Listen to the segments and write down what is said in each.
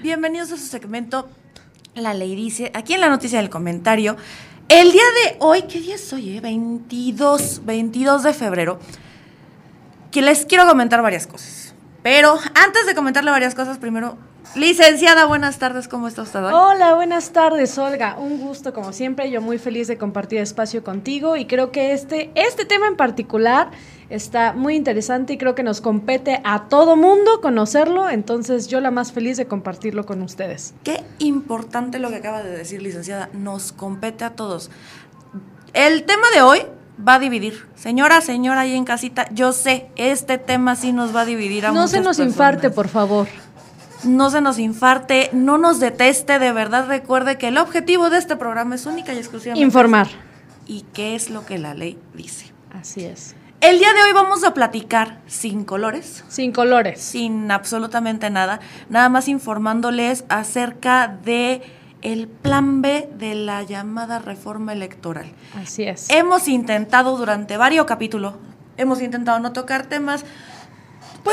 Bienvenidos a su segmento La Ley Dice, aquí en la noticia del comentario. El día de hoy, ¿qué día es hoy? eh? 22, 22 de febrero, que les quiero comentar varias cosas. Pero antes de comentarle varias cosas, primero, licenciada, buenas tardes, ¿cómo está usted? Hola, buenas tardes, Olga. Un gusto como siempre. Yo muy feliz de compartir espacio contigo y creo que este, este tema en particular está muy interesante y creo que nos compete a todo mundo conocerlo. Entonces yo la más feliz de compartirlo con ustedes. Qué importante lo que acaba de decir, licenciada. Nos compete a todos. El tema de hoy va a dividir. Señora, señora, ahí en casita, yo sé, este tema sí nos va a dividir a No se muchas nos personas. infarte, por favor. No se nos infarte, no nos deteste, de verdad recuerde que el objetivo de este programa es única y exclusivamente. Informar. ¿Y qué es lo que la ley dice? Así es. El día de hoy vamos a platicar sin colores, Sin colores. sin absolutamente nada, nada más informándoles acerca de el plan B de la llamada reforma electoral. Así es. Hemos intentado durante varios capítulos, hemos intentado no tocar temas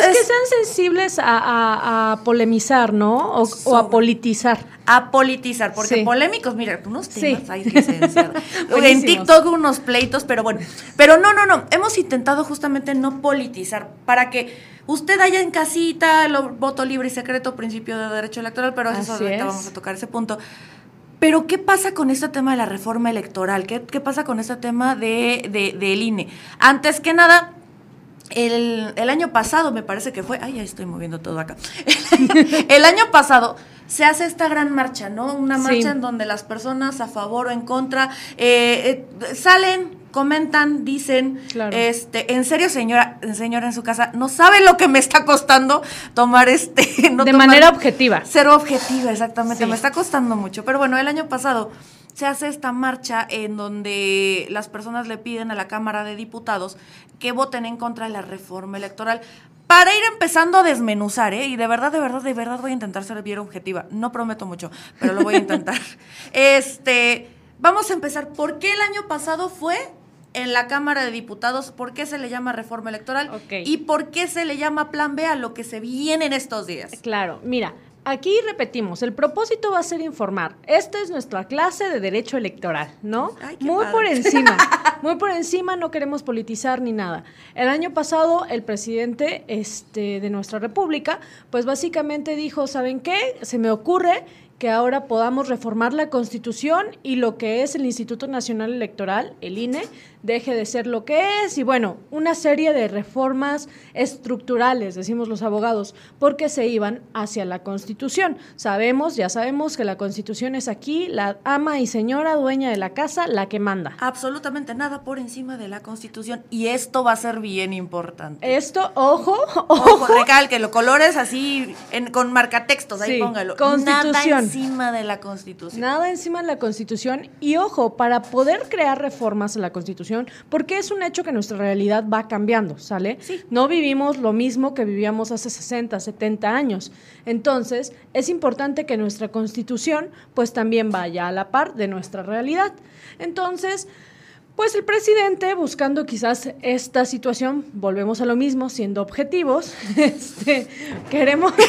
Pues que sean sensibles a, a- a polemizar, ¿no? O, o a politizar. a politizar, porque Sí. polémicos, mira, unos Sí. temas hay, licenciada. en. TikTok unos pleitos, pero bueno. Pero no, no, no. Hemos intentado justamente no politizar para que usted haya en casita el voto libre y secreto, principio de derecho electoral, pero eso ahorita es. vamos a tocar ese punto. Pero, ¿qué pasa con este tema de la reforma electoral? ¿Qué, qué pasa con este tema de, de- del INE? Antes que nada, el, el año pasado, me parece que fue. Ay, ya estoy moviendo todo acá. el año pasado se hace esta gran marcha, ¿no? Una Sí. marcha en donde las personas a favor o en contra eh, eh, salen, comentan, dicen, Claro. este, en serio, señora, señora en su casa, no sabe lo que me está costando tomar este, no de tomar- manera objetiva. ser objetiva, exactamente. Sí. Me está costando mucho. Pero bueno, el año pasado se hace esta marcha en donde las personas le piden a la Cámara de Diputados que voten en contra de la reforma electoral. Para ir empezando a desmenuzar, ¿eh? Y de verdad, de verdad, de verdad voy a intentar ser bien objetiva. No prometo mucho, pero lo voy a intentar. este, vamos a empezar. ¿Por qué el año pasado fue en la Cámara de Diputados? ¿Por qué se le llama reforma electoral? ¿Y por qué se le llama plan B a lo que se viene en estos días? Claro, mira, aquí repetimos, el propósito va a ser informar. Esta es nuestra clase de derecho electoral, ¿no? Ay, muy padre. por encima, muy por encima, no queremos politizar ni nada. El año pasado el presidente este, de nuestra república, pues básicamente dijo, ¿saben qué? Se me ocurre que ahora podamos reformar la Constitución y lo que es el Instituto Nacional Electoral, el INE, deje de ser lo que es y bueno, una serie de reformas estructurales, decimos los abogados, porque se iban hacia la Constitución. Sabemos, ya sabemos que la Constitución es aquí la ama y señora dueña de la casa, la que manda. Absolutamente nada por encima de la Constitución y esto va a ser bien importante. Esto, ojo, Ojo, ojo, recalquelo, colores así en- con marcatextos, ahí Sí, póngalo. Constitución. Nada encima de la Constitución. Nada encima de la Constitución y ojo, para poder crear reformas a la Constitución, porque es un hecho que nuestra realidad va cambiando, ¿sale? Sí. No vivimos lo mismo que vivíamos hace 60, 70 años. Entonces, es importante que nuestra Constitución pues también vaya a la par de nuestra realidad. Entonces, pues el presidente, buscando quizás esta situación, volvemos a lo mismo, siendo objetivos, este, queremos...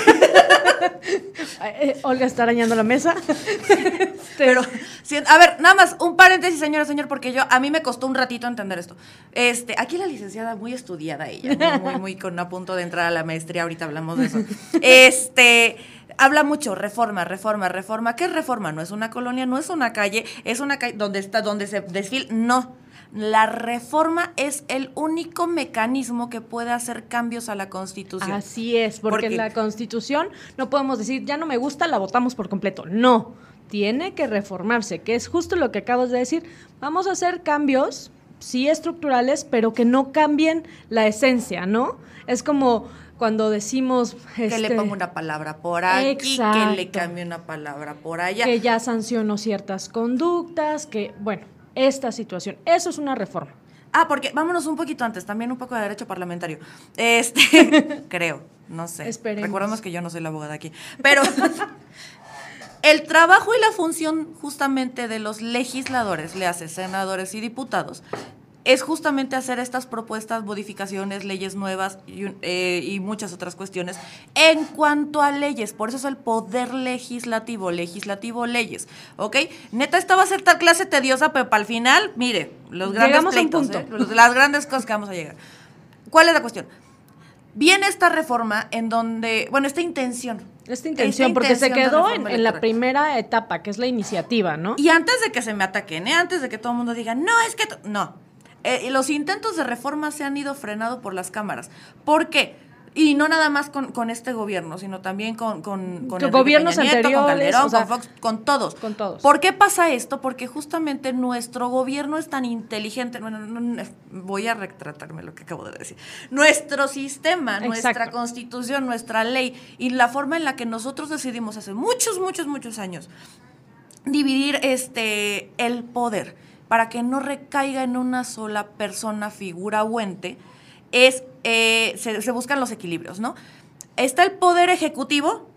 Eh, Olga está arañando la mesa. Este, Pero, si- a ver, nada más, un paréntesis, señora, señor, porque yo, a mí me costó un ratito entender esto. Este, aquí la licenciada, muy estudiada ella, muy, muy, muy con a punto de entrar a la maestría, ahorita hablamos de eso. Este, habla mucho, reforma, reforma, reforma. ¿Qué es reforma? No es una colonia, no es una calle, es una calle donde está, donde se desfila, no. La reforma es el único mecanismo que puede hacer cambios a la Constitución. Así es, porque Porque- la Constitución no podemos decir, ya no me gusta, la votamos por completo. No, tiene que reformarse, que es justo lo que acabas de decir. Vamos a hacer cambios, sí estructurales, pero que no cambien la esencia, ¿no? Es como cuando decimos... Que le este, ponga una palabra por aquí, que le Exacto. cambie una palabra por allá. que ya sancionó ciertas conductas, que, bueno, esta situación, eso es una reforma. Ah, porque vámonos un poquito antes, también un poco de derecho parlamentario. Este, creo, no sé. Esperemos. Recordemos que yo no soy la abogada aquí. Pero el trabajo y la función justamente de los legisladores, le hace senadores y diputados, es justamente hacer estas propuestas, modificaciones, leyes nuevas y, eh, y, muchas otras cuestiones en cuanto a leyes. Por eso es el poder legislativo, legislativo, leyes. ¿Ok? Neta, esta va a ser tal clase tediosa, pero para el final, mire, los grandes pleitos, ¿eh? las grandes cosas que vamos a llegar. ¿Cuál es la cuestión? Viene esta reforma en donde, bueno, esta intención. Esta intención, porque se quedó en, la primera etapa, que es la iniciativa, ¿no? Y antes de que se me ataquen, ¿eh? antes de que todo el mundo diga, no, es que... No, eh, los intentos de reforma se han ido frenado por las cámaras. ¿Por qué? Y no nada más con, este gobierno, sino también con, con, con gobiernos con Calderón, con Fox, con todos. Con todos. ¿Por qué pasa esto? Porque justamente nuestro gobierno es tan inteligente. Bueno, voy a retratarme lo que acabo de decir. Nuestro sistema, nuestra constitución, nuestra ley y la forma en la que nosotros decidimos hace muchos, muchos, muchos años dividir este el poder para que no recaiga en una sola persona, figura o es, eh, se, buscan los equilibrios, ¿no? Está el poder ejecutivo,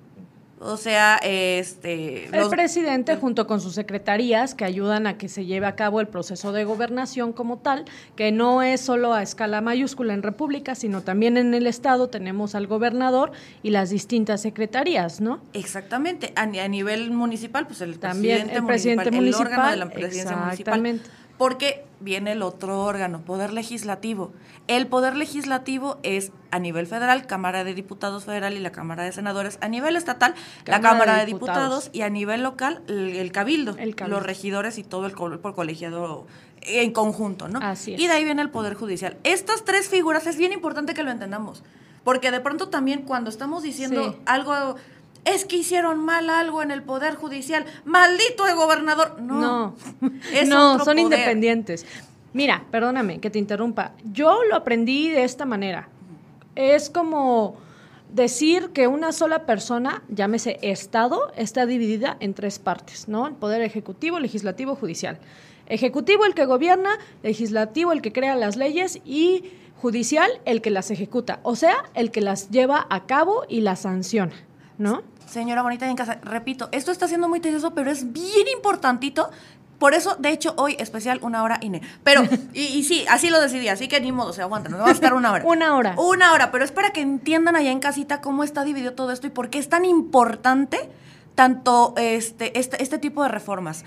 o sea, este... El presidente junto con sus secretarías que ayudan a que se lleve a cabo el proceso de gobernación como tal, que no es solo a escala mayúscula en República, sino también en el Estado tenemos al gobernador y las distintas secretarías, ¿no? Exactamente. A, nivel municipal, pues el también presidente, el presidente municipal, el órgano de la presidencia municipal porque viene el otro órgano, poder legislativo. El poder legislativo es a nivel federal, Cámara de Diputados Federal y la Cámara de Senadores. A nivel estatal, la Cámara de diputados. y a nivel local, el, cabildo, los regidores y todo el por colegiado en conjunto, ¿no? Así es. Y de ahí viene el Poder Judicial. Estas tres figuras es bien importante que lo entendamos, porque de pronto también cuando estamos diciendo algo es que hicieron mal algo en el Poder Judicial. Maldito el gobernador. No, no, son independientes. Mira, perdóname que te interrumpa. Yo lo aprendí de esta manera. Es como decir que una sola persona, llámese Estado, está dividida en tres partes, ¿no? El poder ejecutivo, legislativo, judicial. Ejecutivo el que gobierna, legislativo el que crea las leyes y judicial el que las ejecuta, o sea, el que las lleva a cabo y las sanciona. ¿No? Señora bonita en casa, repito, esto está siendo muy tedioso, pero es bien importantito. Por eso, de hecho, hoy especial una hora INE. Pero, y, sí, así lo decidí, así que ni modo, se aguanta, nos vamos a estar una hora. una hora. Una hora, pero es para que entiendan allá en casita cómo está dividido todo esto y por qué es tan importante tanto este, este, este tipo de reformas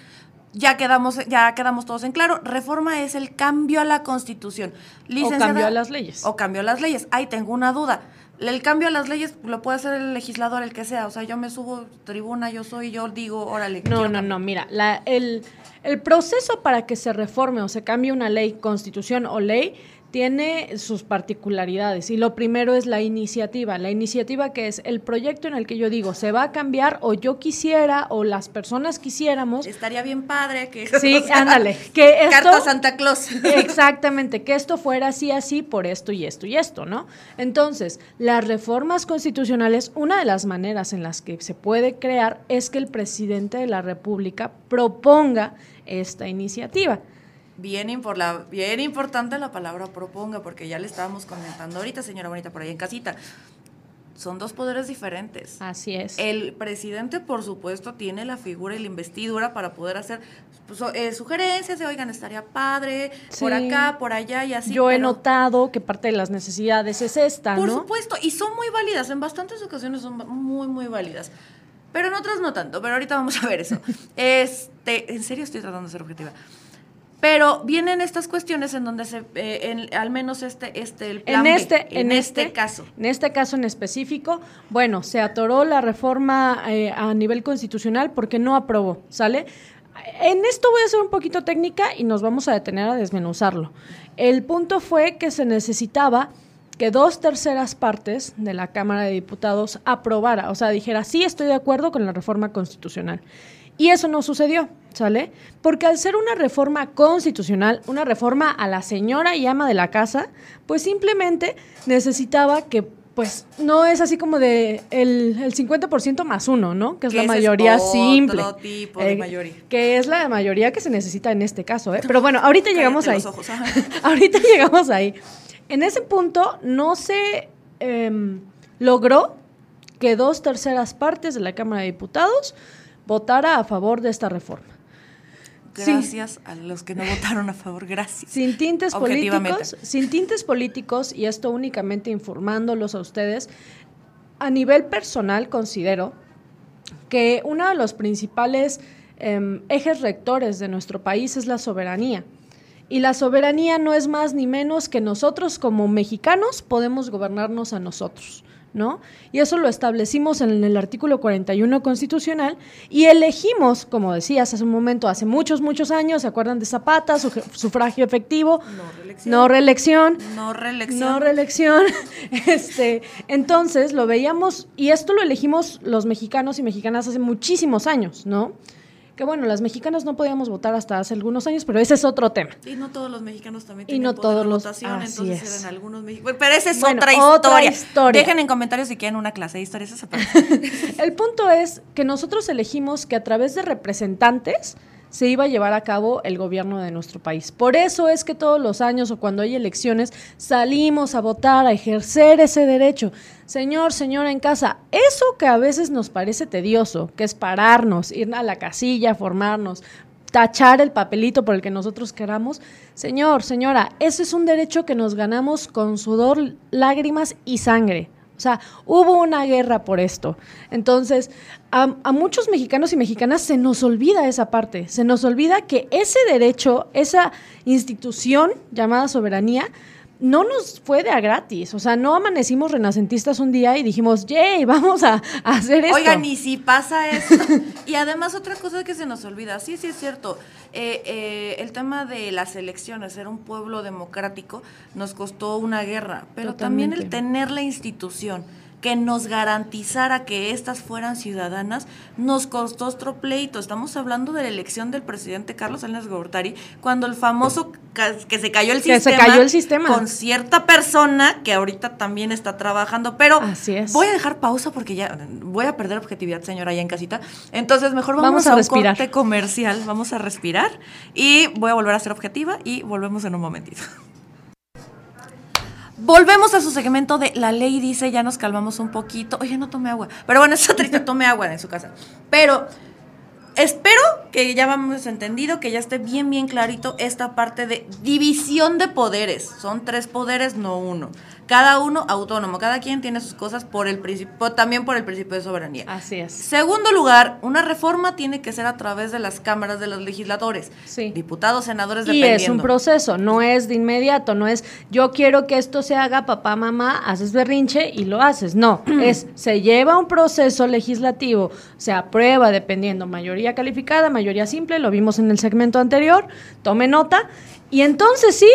ya quedamos, ya quedamos todos en claro. Reforma es el cambio a la Constitución. o cambio a las leyes. O cambio a las leyes. Ahí tengo una duda el cambio a las leyes lo puede hacer el legislador, el que sea. O sea, yo me subo tribuna, yo soy, yo digo, órale. No, no, no, mira, la, el, el proceso para que se reforme o se cambie una ley, constitución o ley, tiene sus particularidades y lo primero es la iniciativa. La iniciativa que es el proyecto en el que yo digo se va a cambiar o yo quisiera o las personas quisiéramos. Estaría bien padre que. Sí, ándale. Que esto, Carta Santa Claus. Exactamente, que esto fuera así, así, por esto y esto y esto, ¿no? Entonces, las reformas constitucionales, una de las maneras en las que se puede crear es que el presidente de la República proponga esta iniciativa bien, la, bien importante la palabra proponga, porque ya le estábamos comentando ahorita, señora bonita, por ahí en casita. Son dos poderes diferentes. Así es. El presidente, por supuesto, tiene la figura y la investidura para poder hacer pues, eh, sugerencias de, oigan, estaría padre, por acá, por allá y así. Yo he notado que parte de las necesidades es esta, Por supuesto, y son muy válidas, en bastantes ocasiones son muy, muy válidas. Pero en otras no tanto, pero ahorita vamos a ver eso. este, en serio estoy tratando de ser objetiva. Pero vienen estas cuestiones en donde se, eh, al menos este, este, el plan en este, en, este, este, caso. En este caso en específico, bueno, se atoró la reforma eh, a nivel constitucional porque no aprobó, ¿sale? En esto voy a ser un poquito técnica y nos vamos a detener a desmenuzarlo. El punto fue que se necesitaba que dos terceras partes de la Cámara de Diputados aprobara, o sea, dijera, sí estoy de acuerdo con la reforma constitucional. Y eso no sucedió, ¿sale? Porque al ser una reforma constitucional, una reforma a la señora y ama de la casa, pues simplemente necesitaba que pues no es así como de el, el 50% más uno, ¿no? Que es la mayoría es simple. Tipo de eh, mayoría. Que es la mayoría que se necesita en este caso, ¿eh? Pero bueno, ahorita llegamos ahí. ahorita llegamos ahí. En ese punto no se em, logró que dos terceras partes de la Cámara de Diputados votara a favor de esta reforma. Gracias a los que no votaron a favor, gracias. Sin tintes políticos, sin tintes políticos, y esto únicamente informándolos a ustedes, a nivel personal considero que uno de los principales em, ejes rectores de nuestro país es la soberanía. Y la soberanía no es más ni menos que nosotros como mexicanos podemos gobernarnos a nosotros. ¿No? Y eso lo establecimos en el artículo 41 constitucional y elegimos, como decías hace un momento, hace muchos, muchos años, ¿se acuerdan de Zapata, su, sufragio efectivo? No reelección. No reelección. No reelección. este, entonces lo veíamos, y esto lo elegimos los mexicanos y mexicanas hace muchísimos años, ¿no? Que bueno, las mexicanas no podíamos votar hasta hace algunos años, pero ese es otro tema. Y no todos los mexicanos también tienen y no todos los, votación, entonces es. eran algunos mexicanos. Pero esa es otra, historia. historia. Dejen en comentarios si quieren una clase de historia. El punto es que nosotros elegimos que a través de representantes se iba a llevar a cabo el gobierno de nuestro país. Por eso es que todos los años o cuando hay elecciones salimos a votar, a ejercer ese derecho. Señor, señora en casa, eso que a veces nos parece tedioso, que es pararnos, ir a la casilla, formarnos, tachar el papelito por el que nosotros queramos. Señor, señora, ese es un derecho que nos ganamos con sudor, lágrimas y sangre. O sea, hubo una guerra por esto. Entonces, a, muchos mexicanos y mexicanas se nos olvida esa parte, se nos olvida que ese derecho, esa institución llamada soberanía, no nos fue de a gratis. O sea, no amanecimos renacentistas un día y dijimos, yay, vamos a, hacer esto. Oigan, y si pasa eso. y además, otra cosa que se nos olvida, sí, sí es cierto. Eh, eh, el tema de las elecciones, ser un pueblo democrático, nos costó una guerra, pero también el tener la institución que nos garantizara que estas fueran ciudadanas, nos costó otro pleito. Estamos hablando de la elección del presidente Carlos Salinas Gortari, cuando el famoso que se cayó el, que sistema, se cayó el sistema con cierta persona que ahorita también está trabajando. Pero voy a dejar pausa porque ya voy a perder objetividad, señora, allá en casita. Entonces, mejor vamos, a, a un corte comercial, vamos a respirar y voy a volver a ser objetiva y volvemos en un momentito. Volvemos a su segmento de la ley dice, ya nos calmamos un poquito. Oye, no tome agua. Pero bueno, es triste, tome agua en su casa. Pero espero que ya vamos entendido, que ya esté bien, bien clarito esta parte de división de poderes. Son tres poderes, no uno cada uno autónomo, cada quien tiene sus cosas por el principio, también por el principio de soberanía. Así es. Segundo lugar, una reforma tiene que ser a través de las cámaras de los legisladores, sí. diputados, senadores, y es un proceso, no es de inmediato, no es yo quiero que esto se haga, papá, mamá, haces berrinche y lo haces, no, es se lleva un proceso legislativo, se aprueba dependiendo mayoría calificada, mayoría simple, lo vimos en el segmento anterior, tome nota y entonces sí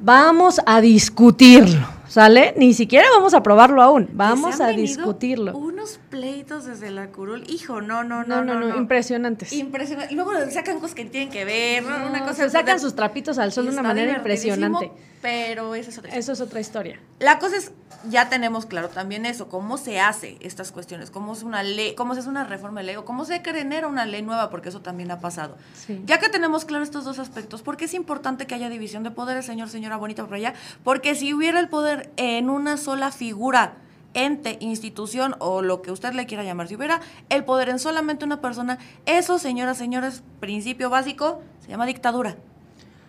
vamos a discutirlo. ¿Sale? Ni siquiera vamos a probarlo aún, vamos a discutirlo. Unos pleitos desde la curul, hijo, no, no, no, no, no, impresionantes. Impresionante. Y luego sacan cosas que tienen que ver, ¿no? una cosa. Sacan sus trapitos al sol de una manera impresionante. Pero esa es otra historia. Eso es otra historia. La cosa es, ya tenemos claro también eso, cómo se hace estas cuestiones, cómo es una ley, cómo se hace una reforma de ley o cómo se genera una ley nueva, porque eso también ha pasado. Ya que tenemos claro estos dos aspectos, ¿por qué es importante que haya división de poderes, señor, señora bonita por allá? Porque si hubiera el poder en una sola figura, ente, institución o lo que usted le quiera llamar, si hubiera el poder en solamente una persona, eso, señoras, señores, principio básico, se llama dictadura.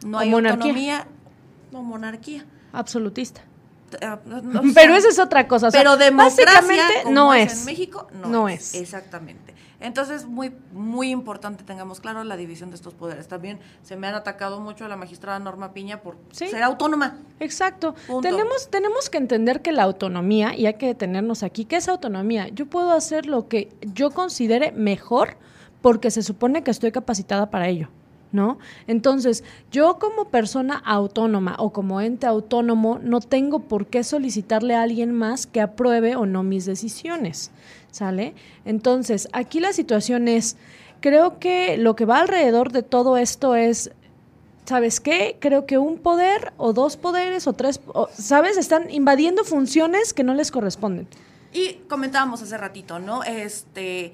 No hay autonomía o monarquía. Absolutista. Ah, pero esa es otra cosa. pero democracia, no es. En México no, es. Exactamente. Entonces, muy, muy importante tengamos claro la división de estos poderes. También se me han atacado mucho a la magistrada Norma Piña por ser autónoma. Exacto. Tenemos, tenemos que entender que la autonomía, y hay que detenernos aquí, ¿qué es autonomía? Yo puedo hacer lo que yo considere mejor porque se supone que estoy capacitada para ello. ¿No? Entonces, yo como persona autónoma o como ente autónomo no tengo por qué solicitarle a alguien más que apruebe o no mis decisiones, ¿sale? Entonces, aquí la situación es, creo que lo que va alrededor de todo esto es ¿sabes qué? Creo que un poder o dos poderes o tres, ¿sabes? Están invadiendo funciones que no les corresponden. Y comentábamos hace ratito, ¿no? Este,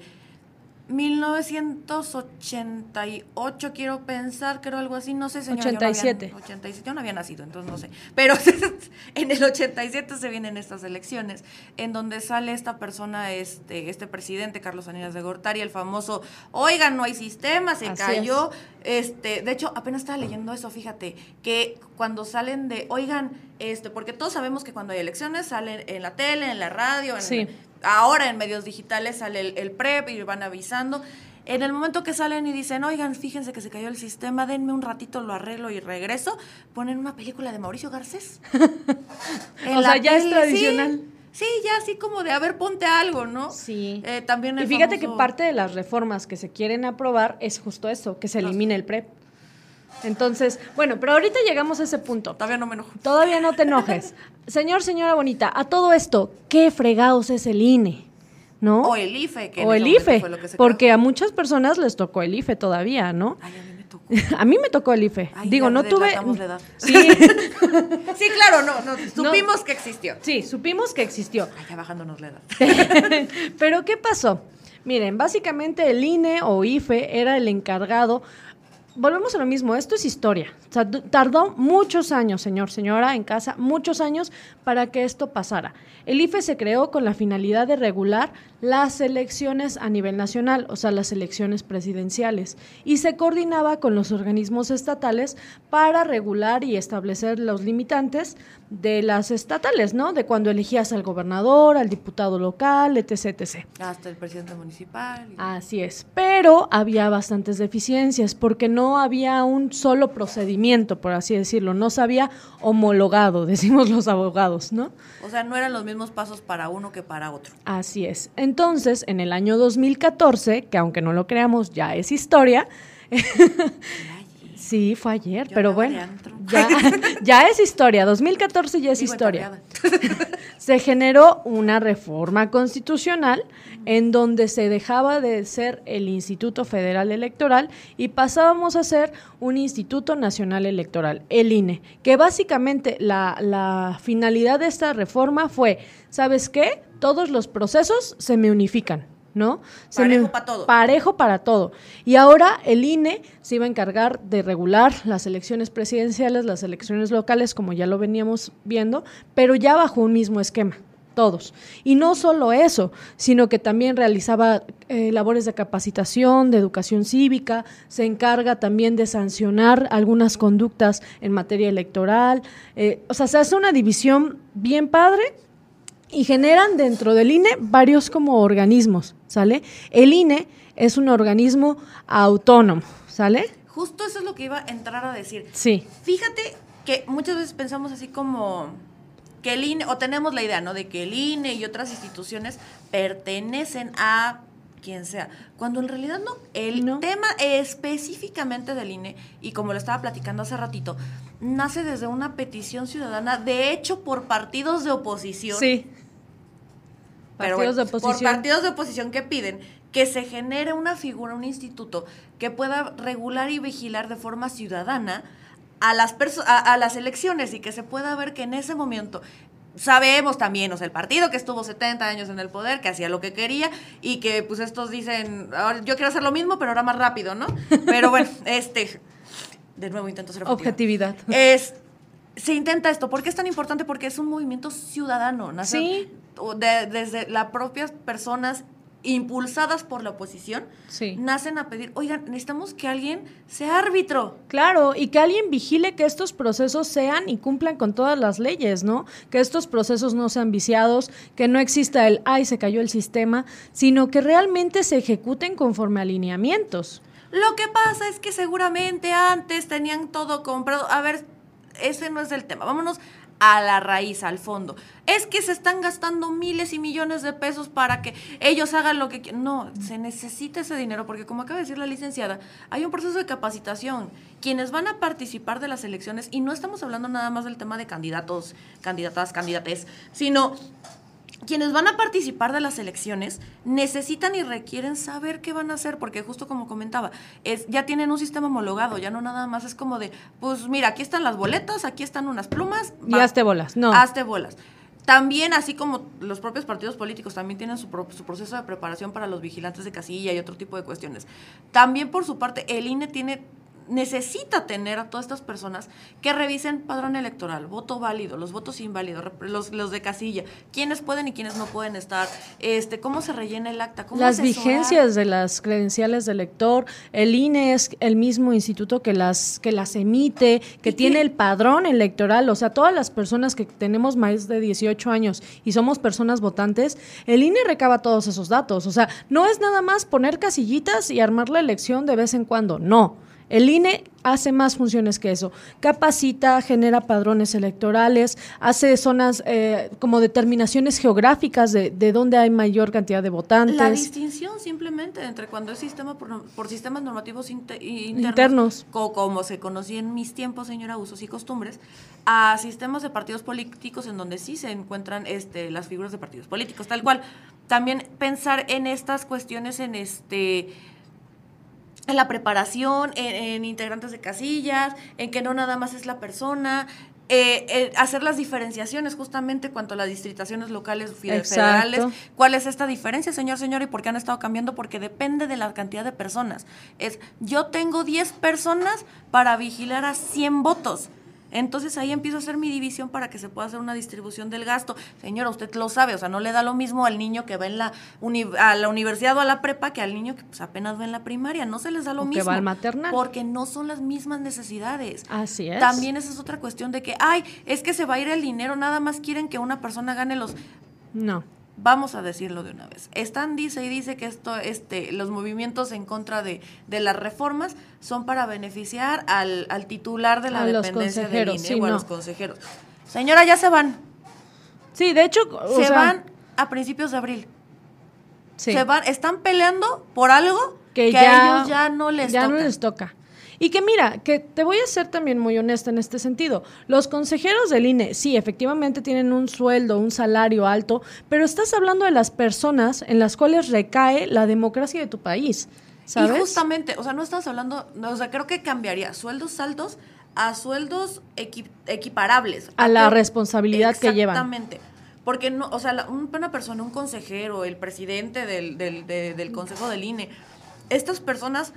1988, quiero pensar, creo algo así, no sé, señora. 87. Yo no había, 87, yo no había nacido, entonces no sé. Pero en el 87 se vienen estas elecciones, en donde sale esta persona, este, este presidente, Carlos Salinas de Gortari, el famoso, oigan, no hay sistema, se Así cayó. Este, de hecho, apenas estaba leyendo eso, fíjate, que cuando salen de, oigan, este, porque todos sabemos que cuando hay elecciones salen en la tele, en la radio, en, Sí. Ahora en medios digitales sale el, el PREP y van avisando. En el momento que salen y dicen, oigan, fíjense que se cayó el sistema, denme un ratito, lo arreglo y regreso, ponen una película de Mauricio Garcés. O sea, ya es tradicional. Sí, sí, ya así como de, a ver, ponte algo, ¿no? Sí. Eh, también el Y fíjate famoso- que parte de las reformas que se quieren aprobar es justo eso, que se elimine el PREP. Entonces, bueno, pero ahorita llegamos a ese punto. Todavía no me enojo. Todavía no te enojes. Señor, señora bonita, a todo esto, ¿qué fregados es el INE? ¿No? O el IFE, que O el IFE, fue lo que se porque a muchas personas les tocó el IFE todavía, ¿no? Ay, a mí me tocó. A mí me tocó el IFE. Ay, Digo, no tuve. la edad. Sí, Sí, claro, no, no, supimos que existió. sí, supimos que existió. Ay, ya bajándonos la edad. Pero ¿qué pasó? Miren, básicamente el INE o IFE era el encargado. Volvemos a lo mismo, esto es historia. O sea, du- tardó muchos años, señor, señora, en casa, muchos años para que esto pasara. El IFE se creó con la finalidad de regular las elecciones a nivel nacional, o sea, las elecciones presidenciales, y se coordinaba con los organismos estatales para regular y establecer los limitantes de las estatales, ¿no? De cuando elegías al gobernador, al diputado local, etc, etc. Hasta el presidente municipal. y- Así es, pero había bastantes deficiencias porque no había un solo procedimiento, por así decirlo, no se había homologado, decimos los abogados, ¿no? O sea, no eran los mismos pasos para uno que para otro. Así es. Entonces, en el año 2014, que aunque no lo creamos, ya es historia, sí, fue ayer, Yo pero bueno. Ya, ya es historia, 2014 ya es Digo, historia. se generó una reforma constitucional en donde se dejaba de ser el Instituto Federal Electoral y pasábamos a ser un Instituto Nacional Electoral, el INE, que básicamente la, la finalidad de esta reforma fue, ¿sabes qué? Todos los procesos se me unifican. ¿No? Parejo me- pa' todo. Parejo para todo. Y ahora el INE se iba a encargar de regular las elecciones presidenciales, las elecciones locales, como ya lo veníamos viendo, pero ya bajo un mismo esquema, todos. Y no solo eso, sino que también realizaba eh, labores de capacitación, de educación cívica, se encarga también de sancionar algunas conductas en materia electoral. eh, o sea, se hace una división bien padre y generan dentro del INE varios como organismos, ¿sale? El INE es un organismo autónomo, ¿sale? Justo eso es lo que iba a entrar a decir. Sí, Fíjate que muchas veces pensamos así como que el INE, o tenemos la idea, ¿no? De que el INE y otras instituciones pertenecen a quien sea, cuando en realidad no. El No. tema específicamente del INE, y como lo estaba platicando hace ratito, nace desde una petición ciudadana, de hecho por partidos de oposición. sí. Pero Partidos bueno, de oposición. Por partidos de oposición que piden que se genere una figura, un instituto que pueda regular y vigilar de forma ciudadana a las, a, a las elecciones y que se pueda ver que en ese momento sabemos también, o sea, el partido que estuvo 70 años en el poder, que hacía lo que quería y que pues estos dicen, ahora yo quiero hacer lo mismo, pero ahora más rápido, ¿no? Pero bueno, este, de nuevo intento ser objetiva. Objetividad. Es, se intenta esto. ¿Por qué es tan importante? Porque es un movimiento ciudadano. Nace Sí. De- desde las propias personas impulsadas por la oposición, Sí. nacen a pedir, oigan, necesitamos que alguien sea árbitro. Claro, y que alguien vigile que estos procesos sean y cumplan con todas las leyes, ¿no? Que estos procesos no sean viciados, que no exista el, ay, se cayó el sistema, sino que realmente se ejecuten conforme a alineamientos. Lo que pasa es que seguramente antes tenían todo comprado. A ver, ese no es el tema. Vámonos a la raíz, al fondo. Es que se están gastando miles y millones de pesos para que ellos hagan lo que quieran. No, se necesita ese dinero porque como acaba de decir la licenciada, hay un proceso de capacitación. Quienes van a participar de las elecciones, y no estamos hablando nada más del tema de candidatos, candidatas, candidates, sino quienes van a participar de las elecciones necesitan y requieren saber qué van a hacer, porque justo como comentaba, es, ya tienen un sistema homologado, ya no nada más es como de, pues mira, aquí están las boletas, aquí están unas plumas. Y hazte bolas, no. Hazte bolas. También, así como los propios partidos políticos también tienen su, su, proceso de preparación para los vigilantes de casilla y otro tipo de cuestiones. También, por su parte, el INE tiene necesita tener a todas estas personas que revisen padrón electoral, voto válido, los votos inválidos, los, los de casilla, quiénes pueden y quiénes no pueden estar, este, cómo se rellena el acta, cómo las vigencias de las credenciales del elector, el INE es el mismo instituto que las que las emite, que tiene el padrón electoral, o sea, todas las personas que tenemos más de 18 años y somos personas votantes, el INE recaba todos esos datos, o sea, no es nada más poner casillitas y armar la elección de vez en cuando, no. El INE hace más funciones que eso. Capacita, genera padrones electorales, hace zonas eh, como determinaciones geográficas de, de dónde hay mayor cantidad de votantes. La distinción simplemente entre cuando es sistema por, sistemas normativos internos, internos. como se conocía en mis tiempos, señora, usos y costumbres, a sistemas de partidos políticos en donde sí se encuentran este, las figuras de partidos políticos, tal cual. También pensar en estas cuestiones en este en la preparación, en, integrantes de casillas, en que no nada más es la persona, eh, eh, hacer las diferenciaciones justamente cuanto a las distritaciones locales federales. ¿Cuál es esta diferencia, señor, señor? ¿Y por qué han estado cambiando? Porque depende de la cantidad de personas. Es, yo tengo 10 personas para vigilar a 100 votos. Entonces ahí empiezo a hacer mi división para que se pueda hacer una distribución del gasto. Señora, usted lo sabe, o sea, no le da lo mismo al niño que va en la a la universidad o a la prepa que al niño que pues, apenas va en la primaria. No se les da lo mismo. Que va al maternal. Porque no son las mismas necesidades. Así es. También esa es otra cuestión de que, ay, es que se va a ir el dinero, nada más quieren que una persona gane los... No vamos a decirlo de una vez. Están dice y dice que esto, este, los movimientos en contra de, de las reformas son para beneficiar al, al titular de la dependencia del INE o a los consejeros. Señora, ya se van. Sí, de hecho, se van a principios de abril. Se van, están peleando por algo que, a ellos ya no les ya no les toca. Y que mira, que te voy a ser también muy honesta en este sentido. Los consejeros del INE, sí, efectivamente tienen un sueldo, un salario alto, pero estás hablando de las personas en las cuales recae la democracia de tu país. ¿sabes? Y justamente, o sea, no estás hablando, o sea, creo que cambiaría sueldos altos a sueldos equiparables. A, la responsabilidad que llevan. Exactamente. Porque, no, o sea, una persona, un consejero, el presidente del, del, del Consejo del INE, estas personas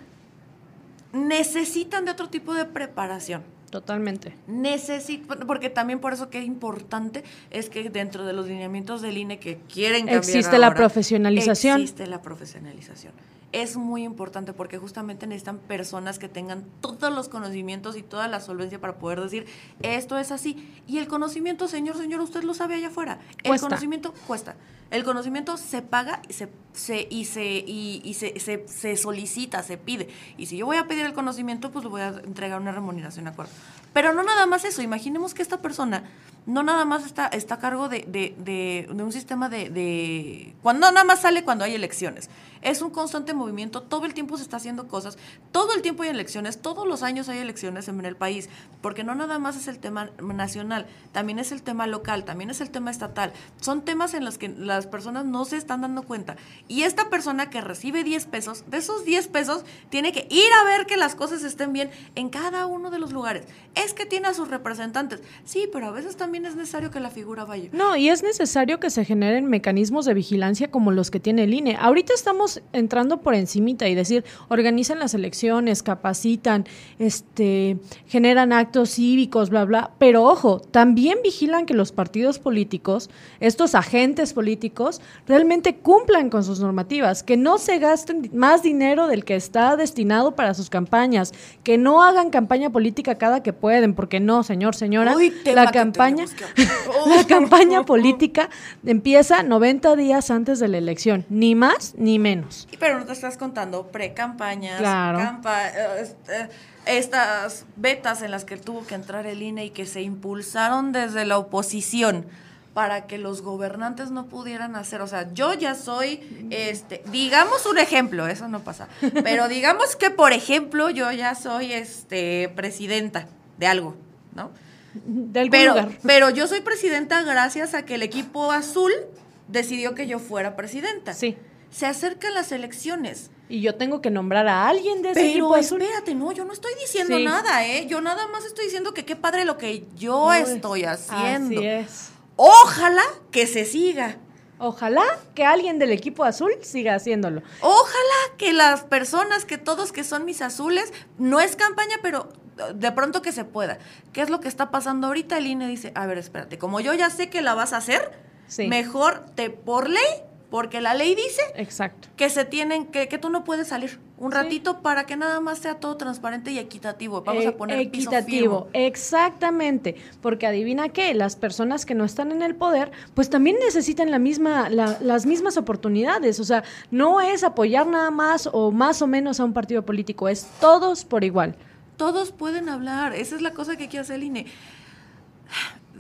necesitan de otro tipo de preparación. Totalmente. Necesito, porque también por eso que es importante es que dentro de los lineamientos del INE que quieren cambiar existe la profesionalización. Existe la profesionalización. Es muy importante porque justamente necesitan personas que tengan todos los conocimientos y toda la solvencia para poder decir esto es así. Y el conocimiento, señor, señor, usted lo sabe allá afuera. El conocimiento cuesta. El conocimiento se paga y se, se y, se, y, se, se, solicita, se pide. Y si yo voy a pedir el conocimiento, pues le voy a entregar una remuneración, ¿de acuerdo? Pero no nada más eso. Imaginemos que esta persona no nada más está, está a cargo de, de, de, un sistema de, de... Cuando nada más sale cuando hay elecciones. Es un constante movimiento, todo el tiempo se está haciendo cosas, todo el tiempo hay elecciones, todos los años hay elecciones en el país, porque no nada más es el tema nacional, también es el tema local, también es el tema estatal. Son temas en los que las personas no se están dando cuenta. Y esta persona que recibe 10 pesos, de esos 10 pesos, tiene que ir a ver que las cosas estén bien en cada uno de los lugares. Es que tiene a sus representantes, sí, pero a veces también es necesario que la figura vaya. No, y es necesario que se generen mecanismos de vigilancia como los que tiene el INE. Ahorita estamos entrando por encimita y decir, organizan las elecciones, capacitan, este, generan actos cívicos, bla, bla. Pero ojo, también vigilan que los partidos políticos, estos agentes políticos, realmente cumplan con sus normativas, que no se gasten más dinero del que está destinado para sus campañas, que no hagan campaña política cada que pueden, porque no, señor, señora, la campaña, la campaña política empieza 90 días antes de la elección, ni más ni menos. Pero no te estás contando pre-campañas, eh, eh, estas betas en las que tuvo que entrar el INE y que se impulsaron desde la oposición para que los gobernantes no pudieran hacer, o sea, yo ya soy, este, digamos un ejemplo, eso no pasa, pero digamos que, por ejemplo, yo ya soy, este, presidenta de algo, ¿no? De pero, lugar. pero yo soy presidenta gracias a que el equipo azul decidió que yo fuera presidenta. Sí se acercan las elecciones. Y yo tengo que nombrar a alguien de ese Pero espérate, no, yo no estoy diciendo nada, ¿eh? Yo nada más estoy diciendo que qué padre lo que yo estoy haciendo. Así es. Ojalá que se siga. Ojalá que alguien del equipo azul siga haciéndolo. Ojalá que las personas, que todos que son mis azules, no es campaña, pero de pronto que se pueda. ¿Qué es lo que está pasando ahorita? El INE dice, a ver, espérate, como yo ya sé que la vas a hacer, mejor te por ley porque la ley dice Exacto. que se tienen, que, que tú no puedes salir un ratito para que nada más sea todo transparente y equitativo. Vamos a eh, poner equitativo, exactamente, porque adivina qué, las personas que no están en el poder, pues también necesitan la misma, las mismas oportunidades. O sea, no es apoyar nada más o más o menos a un partido político, es todos por igual. Todos pueden hablar, esa es la cosa que quiere hacer el INE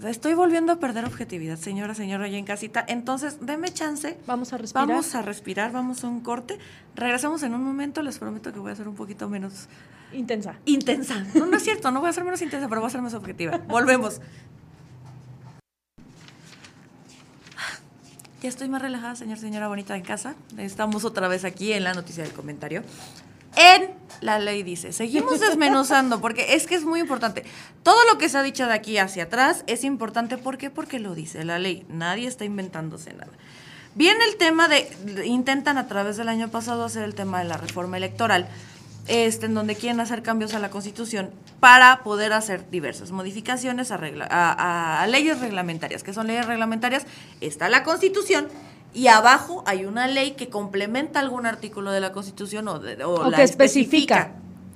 estoy volviendo a perder objetividad, señora, señora, allá en casita. Entonces, deme chance. Vamos a respirar. Vamos a respirar, vamos a un corte. Regresamos en un momento, les prometo que voy a ser un poquito menos... Intensa. Intensa. No, no es cierto, no voy a ser menos intensa, pero voy a ser más objetiva. Volvemos. Ya estoy más relajada, señor, señora bonita en casa. Estamos otra vez aquí en la noticia del comentario en la ley dice. Seguimos desmenuzando porque es que es muy importante. Todo lo que se ha dicho de aquí hacia atrás es importante. ¿Por qué? Porque lo dice la ley. Nadie está inventándose nada. Viene el tema de, intentan a través del año pasado hacer el tema de la reforma electoral, este, en donde quieren hacer cambios a la constitución para poder hacer diversas modificaciones a, a leyes reglamentarias. ¿Qué son leyes reglamentarias? Está la constitución y abajo hay una ley que complementa algún artículo de la Constitución o, la especifica.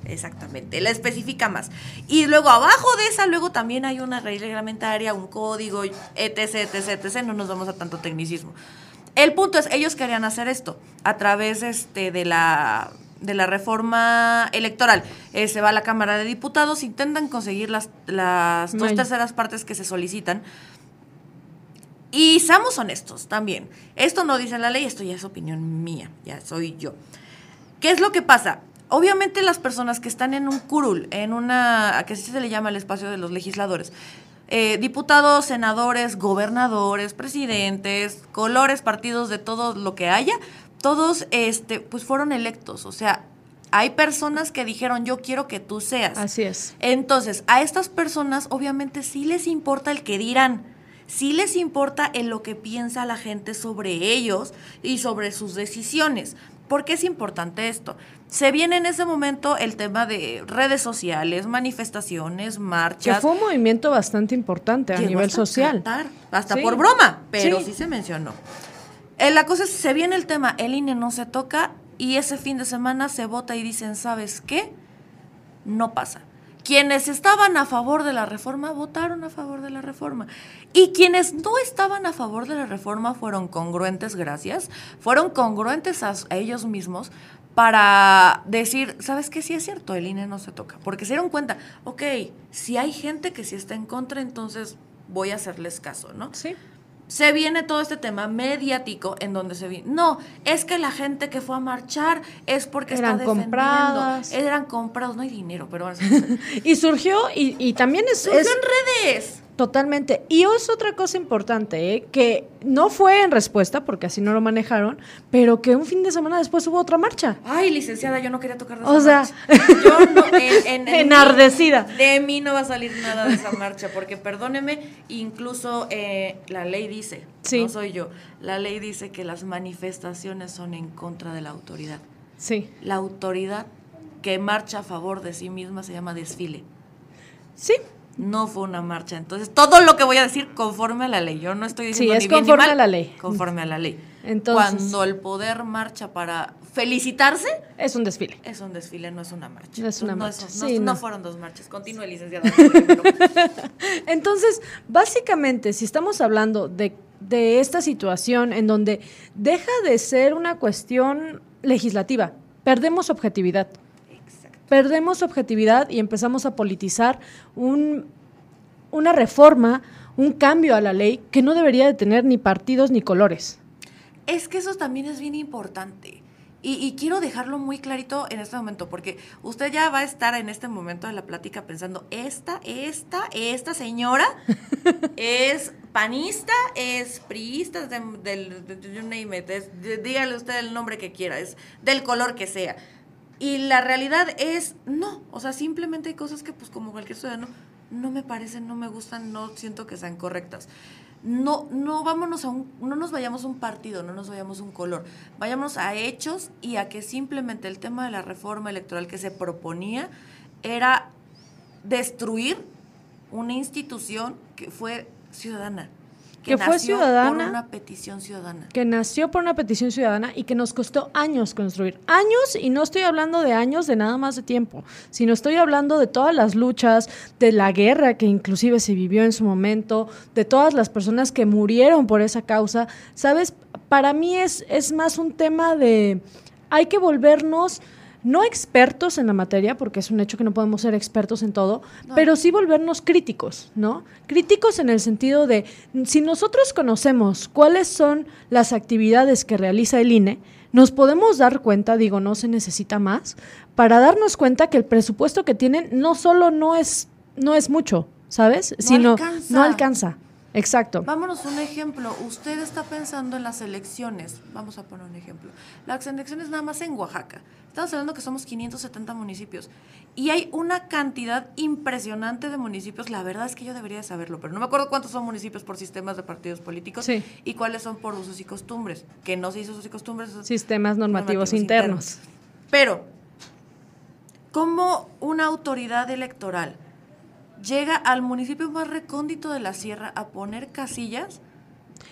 Exactamente, la especifica más. Y luego abajo de esa, luego también hay una ley reglamentaria, un código, etc, etc, etc. No nos vamos a tanto tecnicismo. El punto es, ellos querían hacer esto a través este, de la de la reforma electoral. Eh, se va a la Cámara de Diputados, intentan conseguir las, las dos terceras partes que se solicitan y seamos honestos también. Esto no dice la ley, esto ya es opinión mía, ya soy yo. ¿Qué es lo que pasa? Obviamente las personas que están en un curul, en una, que así se le llama el espacio de los legisladores, eh, diputados, senadores, gobernadores, presidentes, colores, partidos de todo lo que haya, todos este, pues fueron electos. O sea, hay personas que dijeron, yo quiero que tú seas. Así es. Entonces, a estas personas obviamente sí les importa el que dirán sí les importa en lo que piensa la gente sobre ellos y sobre sus decisiones. ¿Por qué es importante esto? Se viene en ese momento el tema de redes sociales, manifestaciones, marchas. Que fue un movimiento bastante importante a nivel social. hasta por broma, pero sí. se mencionó. Eh, la cosa es, se viene el tema, el INE no se toca y ese fin de semana se vota y dicen, ¿sabes qué? No pasa. Quienes estaban a favor de la reforma votaron a favor de la reforma. Y quienes no estaban a favor de la reforma fueron congruentes, gracias, fueron congruentes a, ellos mismos para decir, ¿sabes qué? Sí es cierto, el INE no se toca. Porque se dieron cuenta, ok, si hay gente que sí está en contra, entonces voy a hacerles caso, ¿no? Sí se viene todo este tema mediático en donde se viene. No, es que la gente que fue a marchar es porque eran está defendiendo. Compradas. Eran comprados, no hay dinero, pero y surgió, y, y también es. Surgió en redes. Totalmente. Y es otra cosa importante, ¿eh? que no fue en respuesta, porque así no lo manejaron, pero que un fin de semana después hubo otra marcha. Ay, licenciada, yo no quería tocar de esa O sea, yo no, en, enardecida. de mí no va a salir nada de esa marcha, porque perdóneme, incluso eh, la ley dice, no soy yo, la ley dice que las manifestaciones son en contra de la autoridad. Sí. La autoridad que marcha a favor de sí misma se llama desfile. Sí, no fue una marcha. Entonces, todo lo que voy a decir conforme a la ley. Yo no estoy diciendo sí, es conforme a la ley. Conforme a la ley. Entonces, Cuando el poder marcha para felicitarse, es un desfile. Es un desfile, no es una marcha. No es una marcha. no, fueron dos marchas. Continúe, licenciada. Entonces, básicamente, si estamos hablando de, de esta situación en donde deja de ser una cuestión legislativa, perdemos objetividad perdemos objetividad y empezamos a politizar un, una reforma, un cambio a la ley que no debería de tener ni partidos ni colores. Es que eso también es bien importante. Y, quiero dejarlo muy clarito en este momento, porque usted ya va a estar en este momento de la plática pensando, esta, esta, esta señora es panista, es priista, del, del, dígale usted el nombre que quiera, es del color que sea. Y la realidad es, no, o sea, simplemente hay cosas que pues como cualquier ciudadano no me parecen, no me gustan, no siento que sean correctas. no, no vámonos a un, no nos vayamos a un partido, no nos vayamos a un color, vayamos a hechos y a que simplemente el tema de la reforma electoral que se proponía era destruir una institución que fue ciudadana que, fue ciudadana. Por una petición ciudadana. Que nació por una petición ciudadana y que nos costó años construir. Años, y no estoy hablando de años de nada más de tiempo, sino estoy hablando de todas las luchas, de la guerra que inclusive se vivió en su momento, de todas las personas que murieron por esa causa. ¿Sabes? Para mí es, es más un tema de. Hay que volvernos no expertos en la materia, porque es un hecho que no podemos ser expertos en todo, pero sí volvernos críticos, ¿no? Críticos en el sentido de, si nosotros conocemos cuáles son las actividades que realiza el INE, nos podemos dar cuenta, digo, no se necesita más, para darnos cuenta que el presupuesto que tienen no solo no es, no es mucho, ¿sabes? Sino no alcanza. Exacto. Vámonos un ejemplo. Usted está pensando en las elecciones. Vamos a poner un ejemplo. Las elecciones nada más en Oaxaca. Estamos hablando que somos 570 municipios. Y hay una cantidad impresionante de municipios. La verdad es que yo debería saberlo, pero no me acuerdo cuántos son municipios por sistemas de partidos políticos y cuáles son por usos y costumbres. Que no se hizo usos y costumbres. Sistemas normativos, internos. Pero, como una autoridad electoral llega al municipio más recóndito de la sierra a poner casillas.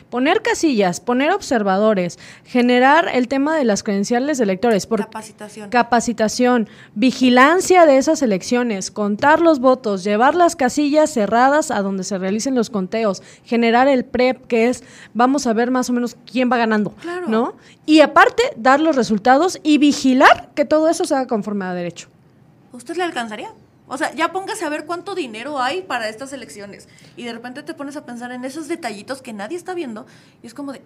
Poner casillas, poner observadores, generar el tema de las credenciales de electores. Por capacitación. Capacitación, vigilancia de esas elecciones, contar los votos, llevar las casillas cerradas a donde se realicen los conteos, generar el PREP, que es, vamos a ver más o menos quién va ganando, ¿no? Y aparte, dar los resultados y vigilar que todo eso se haga conforme a derecho. ¿Usted le alcanzaría? O sea, ya póngase a ver cuánto dinero hay para estas elecciones. Y de repente te pones a pensar en esos detallitos que nadie está viendo. Y es como de,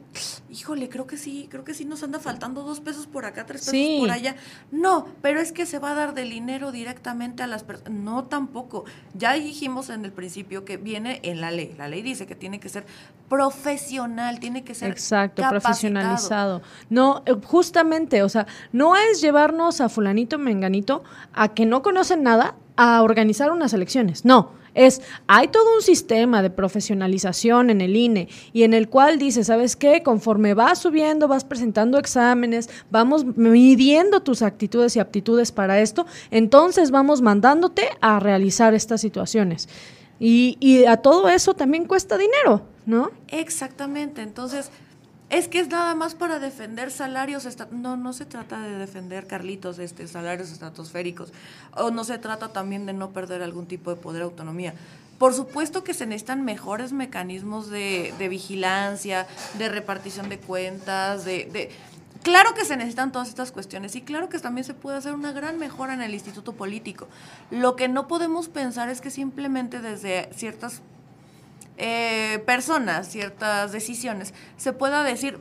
híjole, creo que sí, creo que sí nos anda faltando dos pesos por acá, tres pesos por allá. No, pero es que se va a dar del dinero directamente a las personas. No, tampoco. Ya dijimos en el principio que viene en la ley. La ley dice que tiene que ser profesional, tiene que ser Exacto, profesionalizado. No, eh, justamente, o sea, no es llevarnos a fulanito menganito a que no conocen nada a organizar unas elecciones. No, es, hay todo un sistema de profesionalización en el INE y en el cual dice, ¿sabes qué? Conforme vas subiendo, vas presentando exámenes, vamos midiendo tus actitudes y aptitudes para esto, entonces vamos mandándote a realizar estas situaciones. Y, y a todo eso también cuesta dinero, ¿no? Exactamente, entonces es que es nada más para defender salarios. No, no se trata de defender, Carlitos, este, salarios estratosféricos. O no se trata también de no perder algún tipo de poder autonomía. Por supuesto que se necesitan mejores mecanismos de, vigilancia, de repartición de cuentas, de, de Claro que se necesitan todas estas cuestiones y claro que también se puede hacer una gran mejora en el instituto político. Lo que no podemos pensar es que simplemente desde ciertas eh, personas, ciertas decisiones, se pueda decir,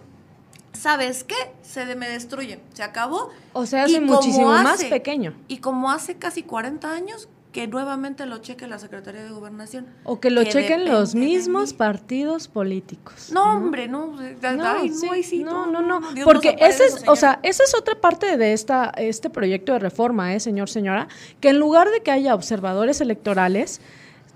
¿sabes qué? Se me destruye, se acabó. O sea, hace muchísimo más pequeño. Y como hace casi 40 años, que nuevamente lo cheque la Secretaría de Gobernación. O que lo chequen los mismos partidos políticos. No, hombre, no. No, no, no, Porque ese es, o sea, esa es otra parte de esta, este proyecto de reforma, ¿eh, señor, señora? Que en lugar de que haya observadores electorales,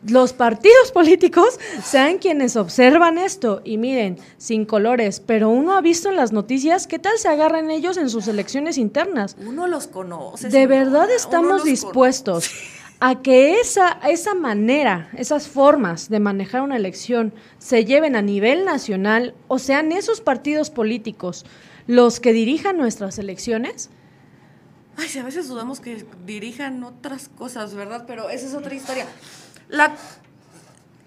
los partidos políticos sean quienes observan esto y miren, sin colores, pero uno ha visto en las noticias qué tal se agarran ellos en sus elecciones internas. Uno los conoce. De verdad estamos dispuestos a que esa, esa manera, esas formas de manejar una elección se lleven a nivel nacional o sean esos partidos políticos los que dirijan nuestras elecciones. Ay, si a veces dudamos que dirijan otras cosas, ¿verdad? Pero esa es otra historia.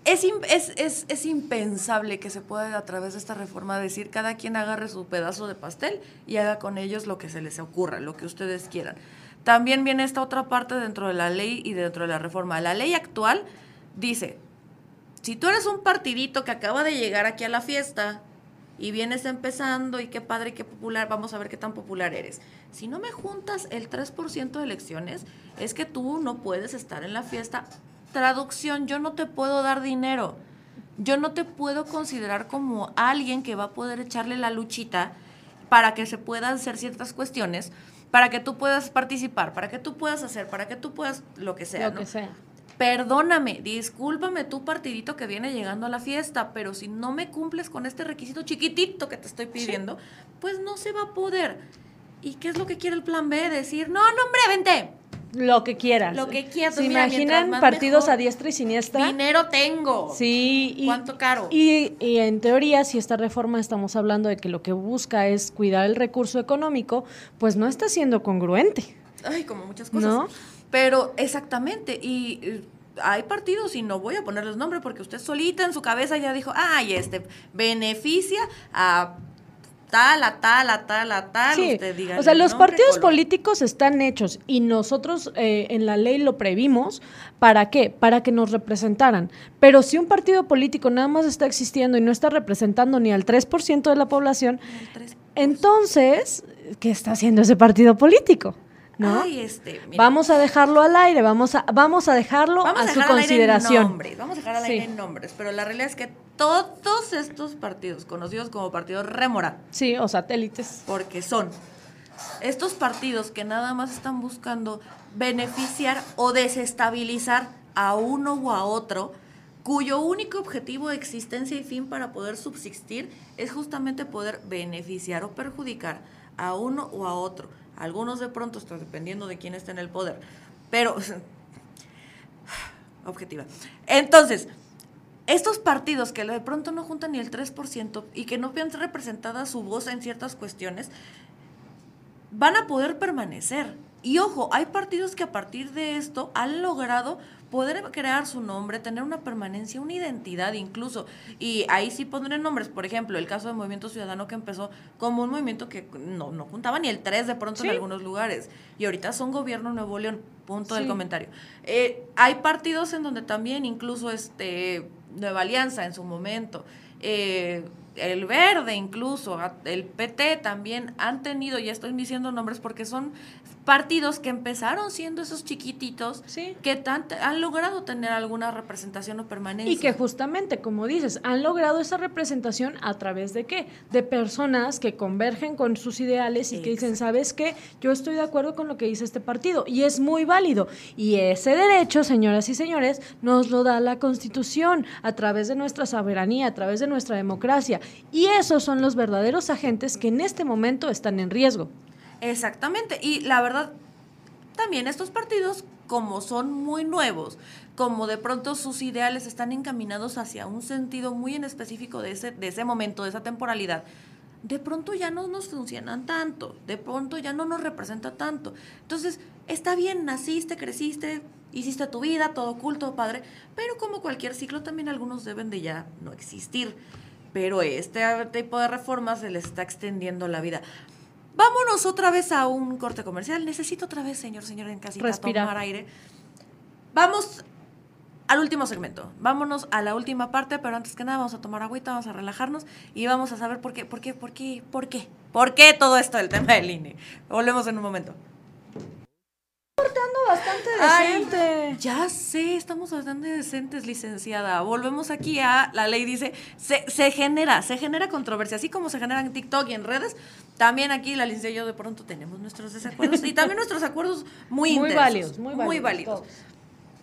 Es, impensable que se pueda a través de esta reforma decir cada quien agarre su pedazo de pastel y haga con ellos lo que se les ocurra, lo que ustedes quieran. También viene esta otra parte dentro de la ley y dentro de la reforma. La ley actual dice, si tú eres un partidito que acaba de llegar aquí a la fiesta y vienes empezando y qué padre, qué popular, vamos a ver qué tan popular eres. Si no me juntas el 3% de elecciones, es que tú no puedes estar en la fiesta Traducción, yo no te puedo dar dinero. Yo no te puedo considerar como alguien que va a poder echarle la luchita para que se puedan hacer ciertas cuestiones, para que tú puedas participar, para que tú puedas hacer, para que tú puedas lo que sea. Lo que sea. perdóname, discúlpame tu partidito que viene llegando a la fiesta, pero si no me cumples con este requisito chiquitito que te estoy pidiendo, pues no se va a poder. ¿Y qué es lo que quiere el plan B? Decir, no, no, hombre, vente. Lo que quieras. Lo que quieras. ¿Se Mira, imaginan más partidos mejor. a diestra y siniestra? Dinero tengo. Sí. Y, ¿Cuánto caro? Y, y en teoría, si esta reforma estamos hablando de que lo que busca es cuidar el recurso económico, pues no está siendo congruente. Ay, como muchas cosas. ¿No? Pero exactamente, y hay partidos, y no voy a ponerles nombre porque usted solita en su cabeza ya dijo, ay, este beneficia a tal, a tal, a tal, a tal. Sí, usted dígale o sea, los partidos políticos están hechos y nosotros eh, en la ley lo previmos. ¿Para qué? Para que nos representaran. Pero si un partido político nada más está existiendo y no está representando ni al 3% de la población, entonces, ¿qué está haciendo ese partido político? ¿No? Ay, este, mira, Vamos a dejarlo al aire, vamos a, vamos a dejarlo vamos a, su dejar consideración. nombres, vamos a dejar al Sí. aire nombres, pero la realidad es que todos estos partidos, conocidos como partidos remora, Sí, o satélites. porque son estos partidos que nada más están buscando beneficiar o desestabilizar a uno o a otro, cuyo único objetivo de existencia y fin para poder subsistir es justamente poder beneficiar o perjudicar a uno o a otro. Algunos de pronto, está dependiendo de quién está en el poder, pero objetiva. Entonces, estos partidos que de pronto no juntan ni el 3% y que no vean representada su voz en ciertas cuestiones, van a poder permanecer. Y ojo, hay partidos que a partir de esto han logrado poder crear su nombre, tener una permanencia, una identidad incluso. Y ahí sí pondré nombres. Por ejemplo, el caso del Movimiento Ciudadano que empezó como un movimiento que no, no juntaba ni el 3 de pronto Sí. en algunos lugares. Y ahorita son gobierno Nuevo León. Punto del comentario. Eh, hay partidos en donde también, incluso este Nueva Alianza en su momento, eh, el Verde incluso, el PT también han tenido, ya estoy diciendo nombres porque son partidos que empezaron siendo esos chiquititos Sí. que han logrado tener alguna representación o permanencia. Y que justamente, como dices, han logrado esa representación a través de qué? De personas que convergen con sus ideales y que dicen, ¿sabes qué? Yo estoy de acuerdo con lo que dice este partido y es muy válido. Y ese derecho, señoras y señores, nos lo da la Constitución a través de nuestra soberanía, a través de nuestra democracia. Y esos son los verdaderos agentes que en este momento están en riesgo. Exactamente. Y la verdad, también estos partidos, como son muy nuevos, como de pronto sus ideales están encaminados hacia un sentido muy en específico de ese, de ese momento, de esa temporalidad, de pronto ya no nos funcionan tanto, de pronto ya no nos representa tanto. Entonces, está bien, naciste, creciste, hiciste tu vida, todo cool, todo padre, pero como cualquier ciclo también algunos deben de ya no existir. Pero este tipo de reformas se les está extendiendo la vida. Vámonos otra vez a un corte comercial. Necesito otra vez, señor, señor en casita, Respirar. tomar aire. Vamos al último segmento. Vámonos a la última parte, pero antes que nada vamos a tomar agüita, vamos a relajarnos y vamos a saber por qué, por qué, por qué, por qué, por qué todo esto del tema del INE. Volvemos en un momento. Bastante Ay, decente. ya sé, estamos bastante decentes, licenciada. Volvemos aquí a la ley dice, se, se genera, se genera controversia, así como se genera en TikTok y en redes, también aquí la licenciada y yo de pronto tenemos nuestros desacuerdos y también nuestros acuerdos muy, Muy intensos, válidos, muy válidos, válidos. todos.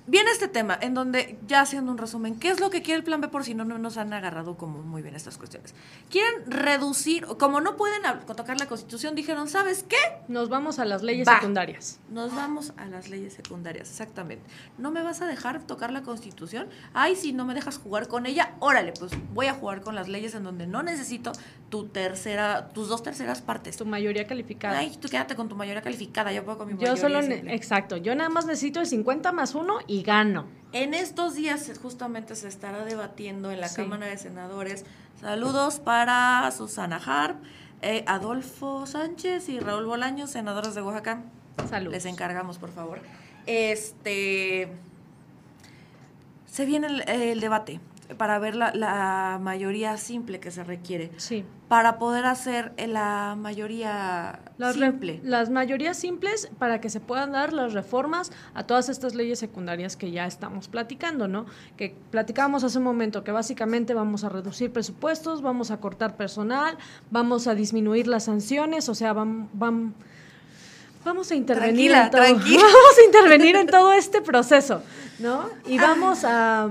Viene este tema en donde, ya haciendo un resumen, ¿qué es lo que quiere el plan B por si no, no nos han agarrado como muy bien estas cuestiones? Quieren reducir, como no pueden tocar la constitución, dijeron, ¿sabes qué? Nos vamos a las leyes Va. secundarias. Nos vamos a las leyes secundarias, exactamente. ¿No me vas a dejar tocar la constitución? Ay, si no me dejas jugar con ella, órale, pues voy a jugar con las leyes en donde no necesito tu tercera, tus dos terceras partes. Tu mayoría calificada. Ay, tú quédate con tu mayoría calificada, yo puedo con mi Yo mayoría solo, ne- simple. exacto, yo nada más necesito el 50 más 1 y gano. En estos días justamente se estará debatiendo en la Sí. Cámara de Senadores. Saludos para Susana Harp, eh, Adolfo Sánchez y Raúl Bolaños, senadores de Oaxaca. Saludos. Les encargamos, por favor. Este. Se viene el, el debate para ver la, la mayoría simple que se requiere. Sí. Para poder hacer la mayoría Las, simple. las mayorías simples para que se puedan dar las reformas a todas estas leyes secundarias que ya estamos platicando, ¿no? Que platicábamos hace un momento que básicamente vamos a reducir presupuestos, vamos a cortar personal, vamos a disminuir las sanciones, o sea, van, van vamos a intervenir Tranquila, en todo, tranquila. vamos a intervenir en todo este proceso, ¿no? Y vamos a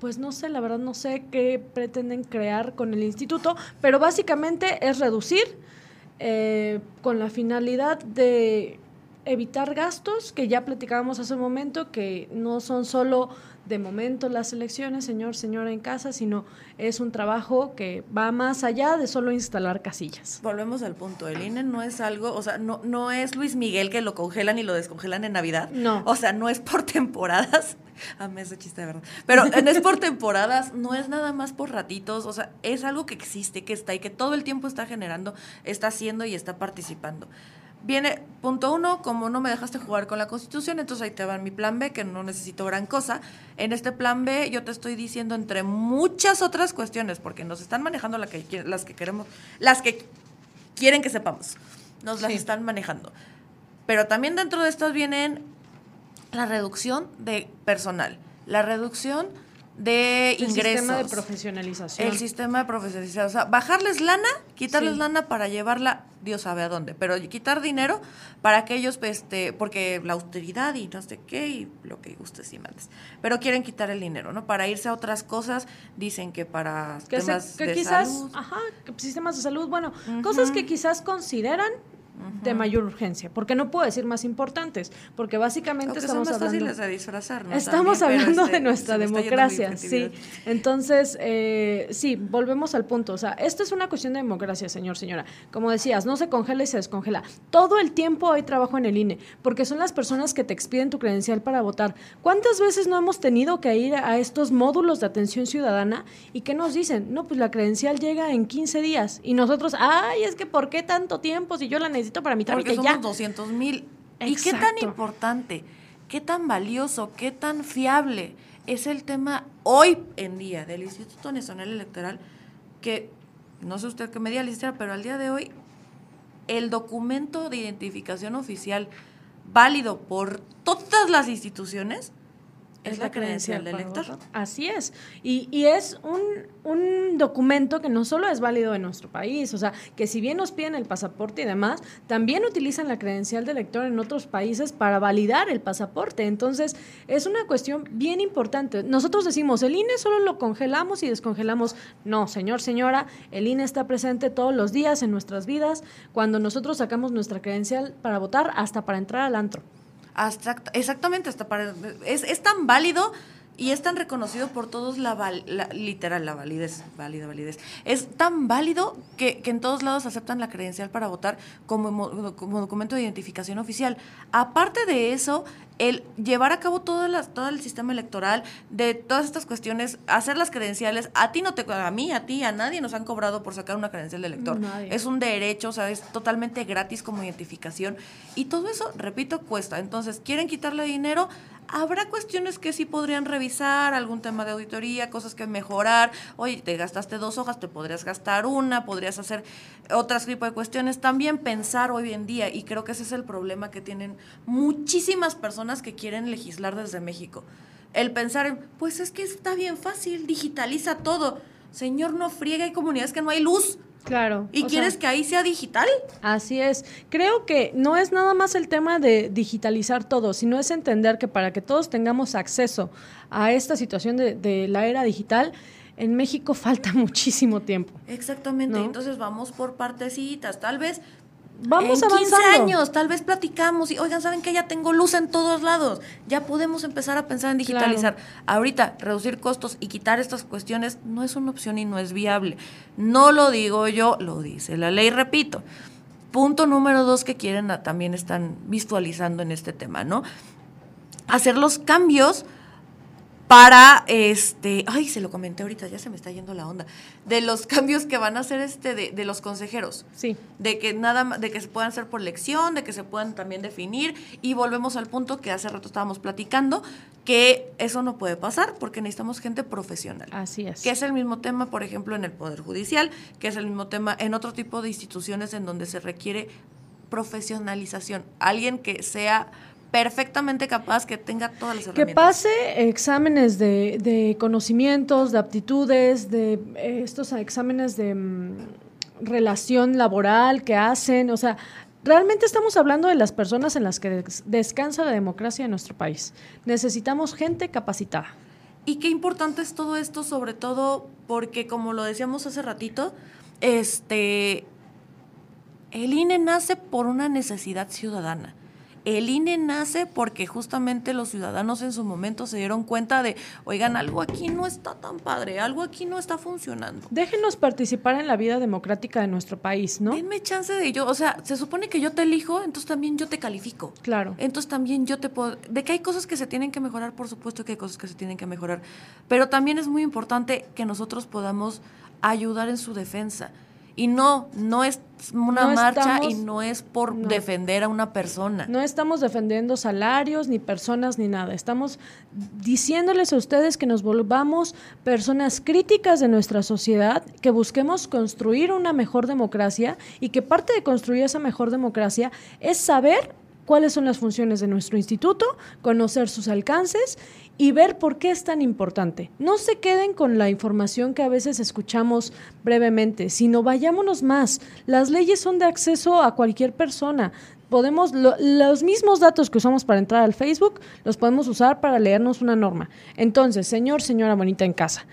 pues no sé, la verdad no sé qué pretenden crear con el instituto, pero básicamente es reducir eh, con la finalidad de evitar gastos que ya platicábamos hace un momento, que no son solo de momento las elecciones, señor, señora en casa, sino es un trabajo que va más allá de solo instalar casillas. Volvemos al punto, el INE no es algo, o sea, no, no es Luis Miguel que lo congelan y lo descongelan en Navidad. No. O sea, no es por temporadas. A mí ese chiste de verdad. Pero no es por temporadas, no es nada más por ratitos, o sea, es algo que existe, que está y que todo el tiempo está generando, está haciendo y está participando. Viene, punto uno, como no me dejaste jugar con la Constitución, entonces ahí te va mi plan B, que no necesito gran cosa. En este plan B yo te estoy diciendo entre muchas otras cuestiones, porque nos están manejando la que, las que queremos, las que quieren que sepamos, nos las Sí. están manejando. Pero también dentro de estas vienen la reducción de personal, la reducción de El ingresos. sistema de profesionalización. El sistema de profesionalización. O sea, bajarles lana, quitarles Sí. lana para llevarla, Dios sabe a dónde, pero quitar dinero para que ellos, pues, este, porque la austeridad y no sé qué, y lo que gustes y mandes. Pero quieren quitar el dinero, ¿no? Para irse a otras cosas, dicen que para que, se- temas que de quizás, salud. ajá, que sistemas de salud, bueno, cosas que quizás consideran de mayor urgencia, porque no puedo decir más importantes, porque básicamente Aunque son estamos más hablando fáciles de disfrazar, ¿no? Estamos También, hablando este, de nuestra democracia, sí. Entonces, eh, sí, volvemos al punto. O sea, esto es una cuestión de democracia, señor, señora. Como decías, no se congela y se descongela. Todo el tiempo hay trabajo en el INE, porque son las personas que te expiden tu credencial para votar. ¿Cuántas veces no hemos tenido que ir a estos módulos de atención ciudadana y qué nos dicen? No, pues la credencial llega en 15 días. Y nosotros, ay, es que ¿por qué tanto tiempo si yo la necesito para mi trámite Porque ya? somos 200 mil. ¿Y qué tan importante, qué tan valioso, qué tan fiable es el tema hoy en día del Instituto Nacional Electoral? Que no sé usted qué me diga, licenciada, pero al día de hoy, el documento de identificación oficial válido por todas las instituciones es la credencial del para elector. Así es. Y, y es un, un documento que no solo es válido en nuestro país, o sea, que si bien nos piden el pasaporte y demás, también utilizan la credencial de elector en otros países para validar el pasaporte. Entonces, es una cuestión bien importante. Nosotros decimos, el INE solo lo congelamos y descongelamos. No, señor, señora, el INE está presente todos los días en nuestras vidas, cuando nosotros sacamos nuestra credencial para votar, hasta para entrar al antro. Exactamente, hasta para, es, es tan válido y es tan reconocido por todos la, val- la- literal, la validez, válida validez. Es tan válido que, que en todos lados aceptan la credencial para votar como, mo- como documento de identificación oficial. Aparte de eso, el llevar a cabo todo, las, todo el sistema electoral, de todas estas cuestiones, hacer las credenciales, a ti no te, a mí, a ti, a nadie nos han cobrado por sacar una credencial de elector. Nadie. Es un derecho, o sea, es totalmente gratis como identificación. Y todo eso, repito, cuesta. Entonces, ¿quieren quitarle dinero? Habrá cuestiones que sí podrían revisar, algún tema de auditoría, cosas que mejorar. Oye, te gastaste dos hojas, te podrías gastar una, podrías hacer otras tipo de cuestiones. También pensar hoy en día, y creo que ese es el problema que tienen muchísimas personas que quieren legislar desde México. El pensar en, pues es que está bien fácil, digitaliza todo. Señor, no friega, hay comunidades que no hay luz. Claro. ¿Y quieres sea, que ahí sea digital? Así es. Creo que no es nada más el tema de digitalizar todo, sino es entender que para que todos tengamos acceso a esta situación de, de la era digital, en México falta muchísimo tiempo. Exactamente. ¿No? Entonces vamos por partecitas. Tal vez Vamos en 15 avanzando. años, tal vez platicamos y, oigan, ¿saben que Ya tengo luz en todos lados. Ya podemos empezar a pensar en digitalizar. Ahorita, reducir costos y quitar estas cuestiones no es una opción y no es viable. No lo digo yo, lo dice la ley, repito. Punto número dos que quieren, ah, también están visualizando en este tema, ¿no? Hacer los cambios para este, ay, se lo comenté ahorita, ya se me está yendo la onda, de los cambios que van a hacer este de, de los consejeros. Sí. De que nada de que se puedan hacer por elección, de que se puedan también definir y volvemos al punto que hace rato estábamos platicando que eso no puede pasar porque necesitamos gente profesional. Así es. Que es el mismo tema, por ejemplo, en el Poder Judicial, que es el mismo tema en otro tipo de instituciones en donde se requiere profesionalización. Alguien que sea perfectamente capaz, que tenga todas las Que herramientas. pase exámenes de, de conocimientos, de aptitudes, de eh, estos exámenes de mm, relación laboral que hacen, o sea, Realmente estamos hablando de las personas en las que descansa la democracia en nuestro país. Necesitamos gente capacitada. Y qué importante es todo esto, sobre todo porque, como lo decíamos hace ratito, este, el INE nace por una necesidad ciudadana. El INE nace porque justamente los ciudadanos en su momento se dieron cuenta de, oigan, algo aquí no está tan padre, algo aquí no está funcionando. Déjenos participar en la vida democrática de nuestro país, ¿no? Denme chance de ello. O sea, se supone que yo te elijo, entonces también yo te califico. Claro. Entonces también yo te puedo... De que hay cosas que se tienen que mejorar, por supuesto que hay cosas que se tienen que mejorar. Pero también es muy importante que nosotros podamos ayudar en su defensa. Y no, no es una marcha y no es por defender a una persona. No estamos defendiendo salarios, ni personas, ni nada. Estamos diciéndoles a ustedes que nos volvamos personas críticas de nuestra sociedad, que busquemos construir una mejor democracia y que parte de construir esa mejor democracia es saber cuáles son las funciones de nuestro instituto, conocer sus alcances y ver por qué es tan importante. No se queden con la información que a veces escuchamos brevemente, sino vayámonos más. Las leyes son de acceso a cualquier persona. Podemos, los mismos datos que usamos para entrar al Facebook, los podemos usar para leernos una norma. Entonces, señor, señora bonita en casa,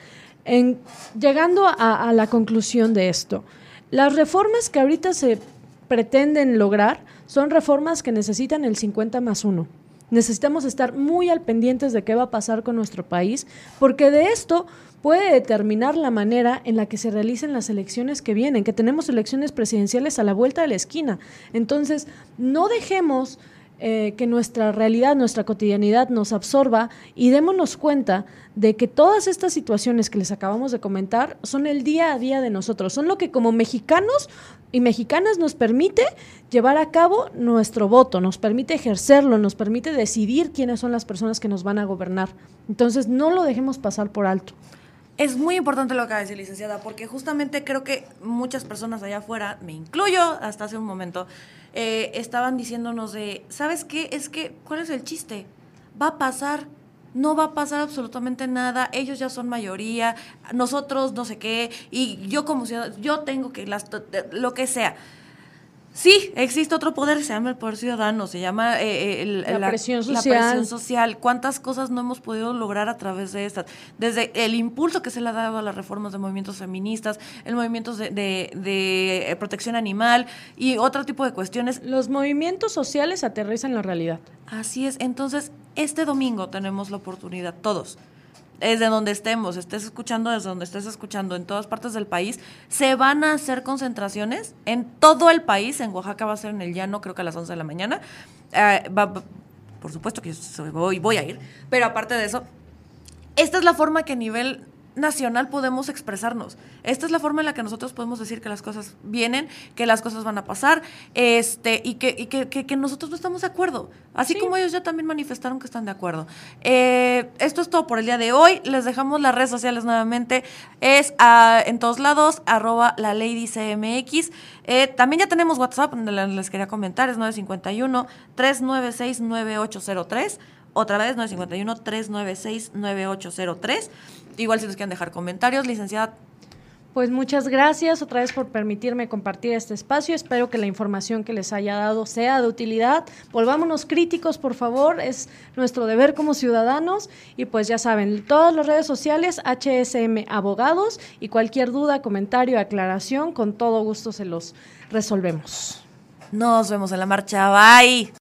en, llegando a, a la conclusión de esto, las reformas que ahorita se pretenden lograr son reformas que necesitan el 50 más 1. Necesitamos estar muy al pendientes de qué va a pasar con nuestro país, porque de esto puede determinar la manera en la que se realicen las elecciones que vienen, que tenemos elecciones presidenciales a la vuelta de la esquina. Entonces, no dejemos eh, que nuestra realidad, nuestra cotidianidad nos absorba y démonos cuenta de que todas estas situaciones que les acabamos de comentar son el día a día de nosotros, son lo que como mexicanos y mexicanas nos permite llevar a cabo nuestro voto, nos permite ejercerlo, nos permite decidir quiénes son las personas que nos van a gobernar. Entonces no lo dejemos pasar por alto. Es muy importante lo que acaba de decir, licenciada, porque justamente creo que muchas personas allá afuera, me incluyo hasta hace un momento, eh, estaban diciéndonos de, ¿sabes qué? Es que, ¿cuál es el chiste? Va a pasar, no va a pasar absolutamente nada, ellos ya son mayoría, nosotros no sé qué, y yo como ciudadano, yo tengo que, las, lo que sea. Sí, existe otro poder, se llama el poder ciudadano, se llama eh, eh, la, presión social. la, presión social. ¿Cuántas cosas no hemos podido lograr a través de estas? Desde el impulso que se le ha dado a las reformas de movimientos feministas, el movimiento de, de, eh, protección animal y otro tipo de cuestiones. Los movimientos sociales aterrizan la realidad. Así es, entonces este domingo tenemos la oportunidad, todos, desde donde estemos, estés escuchando desde donde estés escuchando, en todas partes del país, se van a hacer concentraciones en todo el país. En Oaxaca va a ser en el llano, creo que a las 11 de la mañana. Eh, por supuesto que yo voy, voy a ir, pero aparte de eso, esta es la forma que a nivel nacional podemos expresarnos. Esta es la forma en la que nosotros podemos decir que las cosas vienen, que las cosas van a pasar, este, y que, y que, que, nosotros no estamos de acuerdo. Así como ellos ya también manifestaron que están de acuerdo. Eh, esto es todo por el día de hoy. Les dejamos las redes sociales nuevamente. Es ah, en todos lados, arroba la lady CMX. Eh, también ya tenemos WhatsApp, les quería comentar, es 951 396 9803 otra vez, 951-396-9803. Igual si nos quieren dejar comentarios, licenciada. Pues muchas gracias otra vez por permitirme compartir este espacio. Espero que la información que les haya dado sea de utilidad. Volvámonos críticos, por favor. Es nuestro deber como ciudadanos. Y pues ya saben, todas las redes sociales, HSM Abogados. Y cualquier duda, comentario, aclaración, con todo gusto se los resolvemos. Nos vemos en la marcha. Bye.